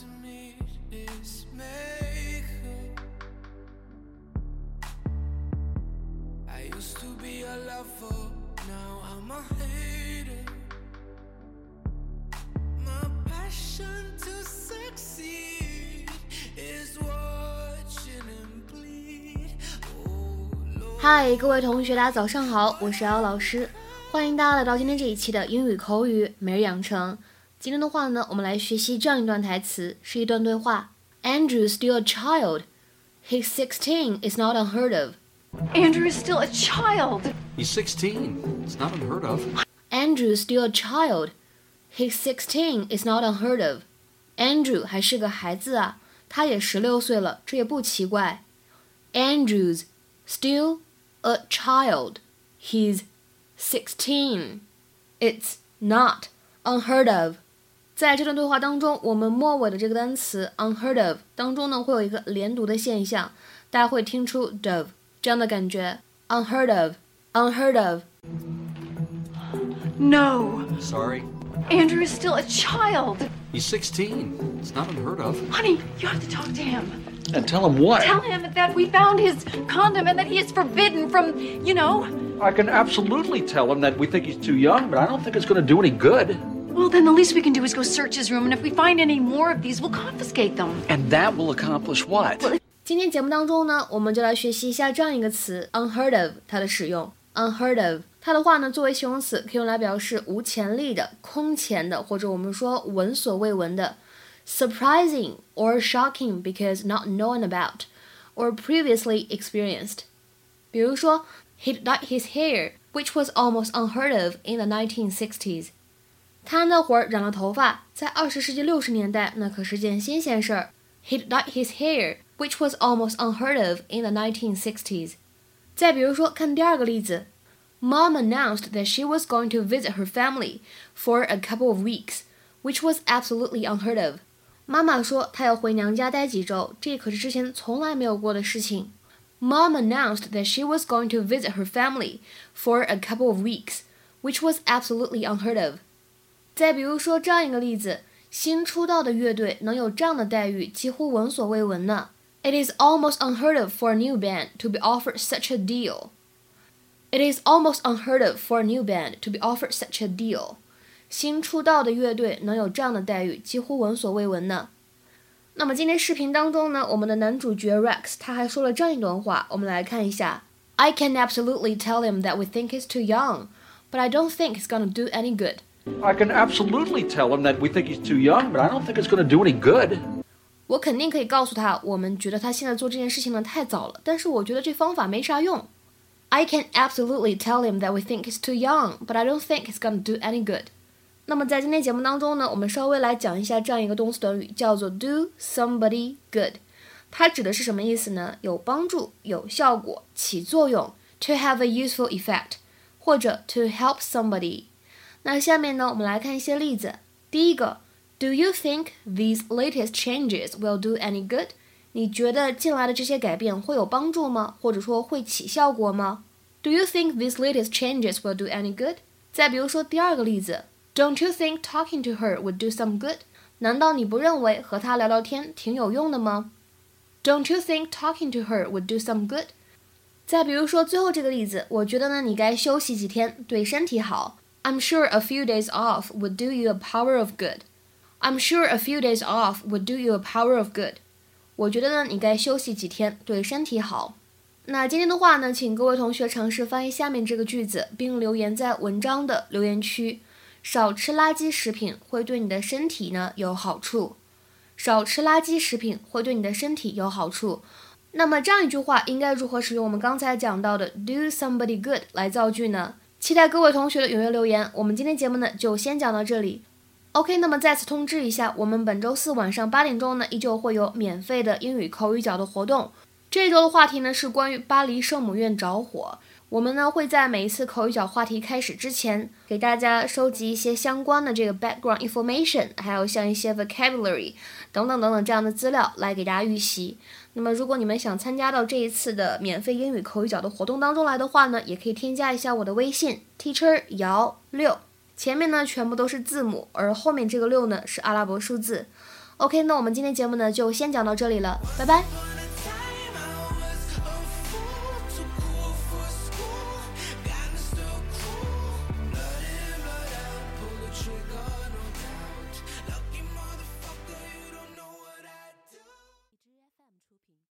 to meet his maker. I used to be a lover, now I'm a hater. My passion to succeed is watching him bleed. Oh, Lord. 嗨，各位同学，大家早上好，我是姚老师，欢迎大家来到今天这一期的英语口语每日养成。今天的话呢，我们来学习这样一段台词，是一段对话。Andrew's still a child. He's sixteen. It's not unheard of. Andrew is still a child. He's 16. It's not unheard of. Andrew's still a child. He's sixteen. It's not unheard of. Andrew 还是个孩子啊，他也十六岁了，这也不奇怪。Andrew's still a child. He's sixteen. It's not unheard of. 在这段对话当中，我们末尾的这个单词 unheard of 当中呢，会有一个连读的现象，大家会听出 dove 这样的感觉。unheard of, unheard of. No. Sorry. Andrew is still a child. He's 16. It's not unheard of. Honey, you have to talk to him. And tell him what? Tell him that we found his condom and that he is forbidden from, you know. I can absolutely tell him that we think he's too young, but I don't think it's going to do any good. Well, then the least we can do is go search his room, and if we find any more of these, we'll confiscate them. And that will accomplish what? 今天节目当中呢，我们就来学习一下这样一个词 unheard of 它的使用。unheard of 它的话呢，作为形容词可以用来表示无潜力的、空前的，或者我们说闻所未闻的。surprising or shocking because not known about or previously experienced。比如说，he dyed his hair, which was almost unheard of in the 1960s。 他那会儿染了头发，在二十世纪六十年代那可是件新鲜事儿。He dyed his hair, which was almost unheard of in the 1960s。再比如说，看第二个例子，Mom announced that she was going to visit her family for a couple of weeks, which was absolutely unheard of。妈妈说她要回娘家待几周，这可是之前从来没有过的事情。Mom announced that she was going to visit her family for a couple of weeks, which was absolutely unheard of。 再比如说这样一个例子，新出道的乐队能有这样的待遇，几乎闻所未闻呢。It is almost unheard of for a new band to be offered such a deal. It is almost unheard of for a new band to be offered such a deal. 新出道的乐队能有这样的待遇，几乎闻所未闻呢。那么今天视频当中呢，我们的男主角 Rex 他还说了这样一段话，我们来看一下。I can absolutely tell him that we think he's too young, but I don't think it's gonna do any good. I can absolutely tell him that we think he's too young, but I don't think it's going to do any good. 我肯定可以告诉他，我们觉得他现在做这件事情呢太早了，但是我觉得这方法没啥用。I can absolutely tell him that we think he's too young, but I don't think it's gonna do any good. 那么在今天节目当中呢，我们稍微来讲一下这样一个动词短语，叫做 do somebody good。它指的是什么意思呢？有帮助、有效果、起作用，to have a useful effect，或者 to help somebody。 那下面呢，我们来看一些例子。第一个，Do you think these latest changes will do any good？你觉得近来的这些改变会有帮助吗？或者说会起效果吗？Do you think these latest changes will do any good？再比如说第二个例子，Don't you think talking to her would do some good？难道你不认为和她聊聊天挺有用的吗？Don't you think talking to her would do some good？再比如说最后这个例子，我觉得呢，你该休息几天，对身体好。I'm sure a few days off would do you a power of good. I'm sure a few days off would do you a power of good. 我觉得呢，你该休息几天，对身体好。那今天的话呢，请各位同学尝试翻译下面这个句子，并留言在文章的留言区。少吃垃圾食品会对你的身体呢有好处。少吃垃圾食品会对你的身体有好处。那么这样一句话应该如何使用我们刚才讲到的 do somebody good 来造句呢？期待各位同学的踊跃留言。我们今天节目呢就先讲到这里。OK，那么再次通知一下，我们本周四晚上八点钟呢依旧会有免费的英语口语角的活动。这周的话题呢是关于巴黎圣母院着火。我们呢会在每一次口语角话题开始之前，给大家收集一些相关的这个 background information，还有像一些 vocabulary 等等等等这样的资料来给大家预习。那么，如果你们想参加到这一次的免费英语口语角的活动当中来的话呢，也可以添加一下我的微信 teacher 姚六，前面呢全部都是字母，而后面这个六呢是阿拉伯数字。OK，那我们今天节目呢就先讲到这里了，拜拜。